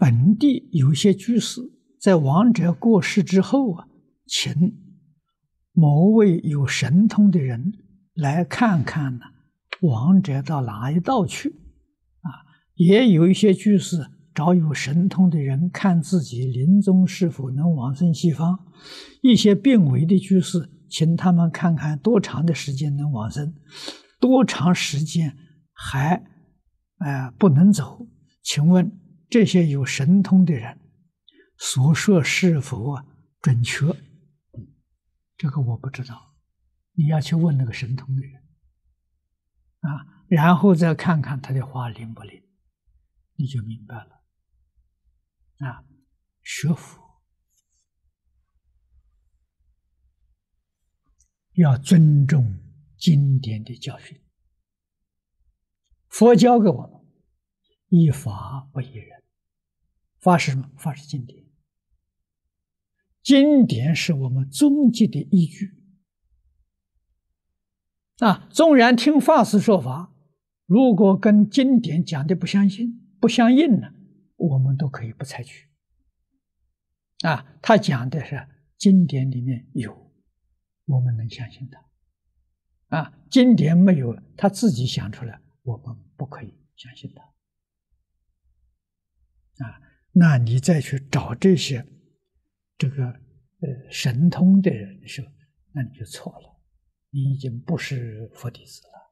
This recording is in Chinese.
本地有些居士在亡者过世之后啊，请某位有神通的人来看看呢，亡者到哪一道去？啊，也有一些居士找有神通的人看自己临终是否能往生西方。一些病危的居士，请他们看看多长的时间能往生，多长时间还呃不能走？请问？这些有神通的人所说是否准确？这个我不知道，你要去问那个神通的人。啊，然后再看看他的话灵不灵，你就明白了。啊，学佛。要尊重经典的教训，佛教给我们依法不依人。法是什么？法是经典，经典是我们终极的依据。啊，纵然听法师说法，如果跟经典讲的不相信、不相应呢，我们都可以不采取。啊，他讲的是经典里面有，我们能相信他。啊，经典没有，他自己想出来，我们不可以相信他。啊。那你再去找这些这个呃神通的人的时候，那你就错了，你已经不是佛弟子了。